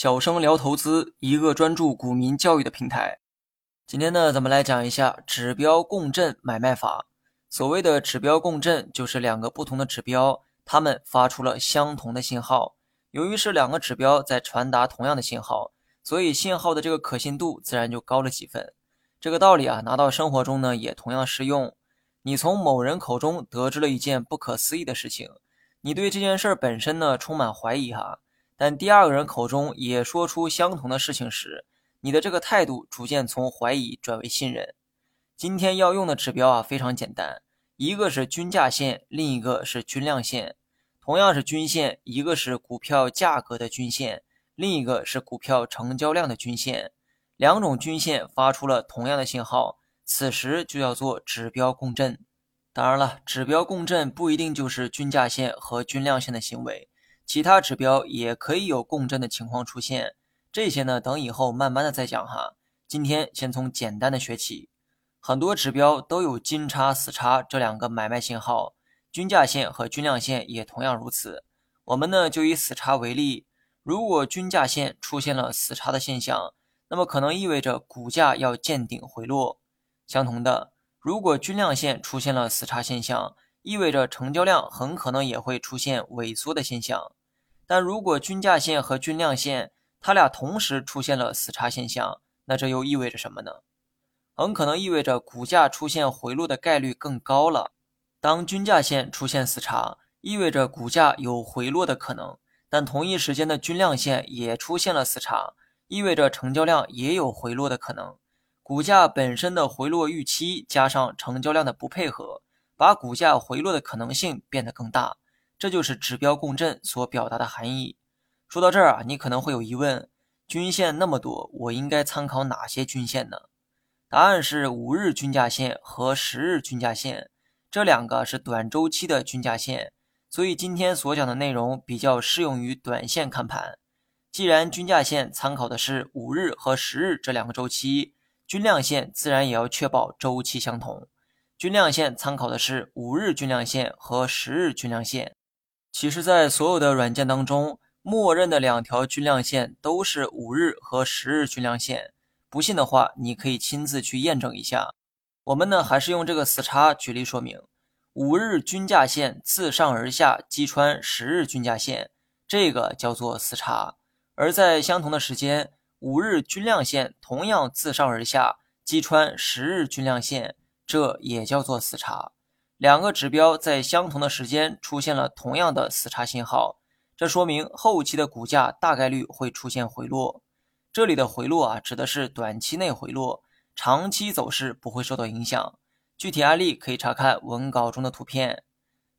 小生聊投资，一个专注股民教育的平台。今天呢，咱们来讲一下指标共振买卖法。所谓的指标共振，就是两个不同的指标，它们发出了相同的信号。由于是两个指标在传达同样的信号，所以信号的这个可信度自然就高了几分。这个道理啊，拿到生活中呢，也同样适用。你从某人口中得知了一件不可思议的事情，你对这件事本身呢，充满怀疑哈。但第二个人口中也说出相同的事情时，你的这个态度逐渐从怀疑转为信任。今天要用的指标啊非常简单，一个是均价线，另一个是均量线。同样是均线，一个是股票价格的均线，另一个是股票成交量的均线。两种均线发出了同样的信号，此时就叫做指标共振。当然了，指标共振不一定就是均价线和均量线的行为。其他指标也可以有共振的情况出现，这些呢等以后慢慢的再讲哈。今天先从简单的学起，很多指标都有金叉、死叉这两个买卖信号，均价线和均量线也同样如此。我们呢就以死叉为例，如果均价线出现了死叉的现象，那么可能意味着股价要见顶回落。相同的，如果均量线出现了死叉现象，意味着成交量很可能也会出现萎缩的现象。但如果均价线和均量线它俩同时出现了死叉现象，那这又意味着什么呢？很可能意味着股价出现回落的概率更高了。当均价线出现死叉，意味着股价有回落的可能；但同一时间的均量线也出现了死叉，意味着成交量也有回落的可能。股价本身的回落预期加上成交量的不配合，把股价回落的可能性变得更大。这就是指标共振所表达的含义。说到这儿啊，你可能会有疑问：均线那么多，我应该参考哪些均线呢？答案是五日均价线和十日均价线，这两个是短周期的均价线，所以今天所讲的内容比较适用于短线看盘。既然均价线参考的是五日和十日这两个周期，均量线自然也要确保周期相同。均量线参考的是五日均量线和十日均量线。其实，在所有的软件当中，默认的两条均量线都是五日和十日均量线。不信的话，你可以亲自去验证一下。我们呢，还是用这个死叉举例说明：五日均价线自上而下击穿十日均价线，这个叫做死叉；而在相同的时间，五日均量线同样自上而下击穿十日均量线，这也叫做死叉。两个指标在相同的时间出现了同样的死叉信号，这说明后期的股价大概率会出现回落。这里的回落啊，指的是短期内回落，长期走势不会受到影响。具体案例可以查看文稿中的图片。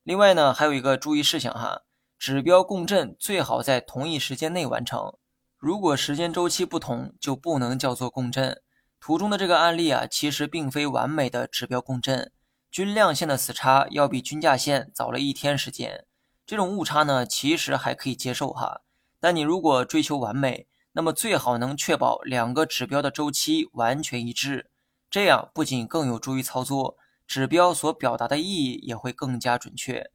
另外呢，还有一个注意事项哈，指标共振最好在同一时间内完成，如果时间周期不同，就不能叫做共振。图中的这个案例啊，其实并非完美的指标共振。均量线的死叉要比均价线早了一天时间，这种误差呢，其实还可以接受哈。但你如果追求完美，那么最好能确保两个指标的周期完全一致，这样不仅更有助于操作，指标所表达的意义也会更加准确。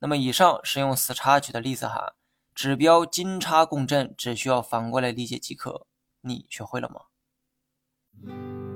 那么以上是用死叉举的例子哈，指标金叉共振只需要反过来理解即可。你学会了吗？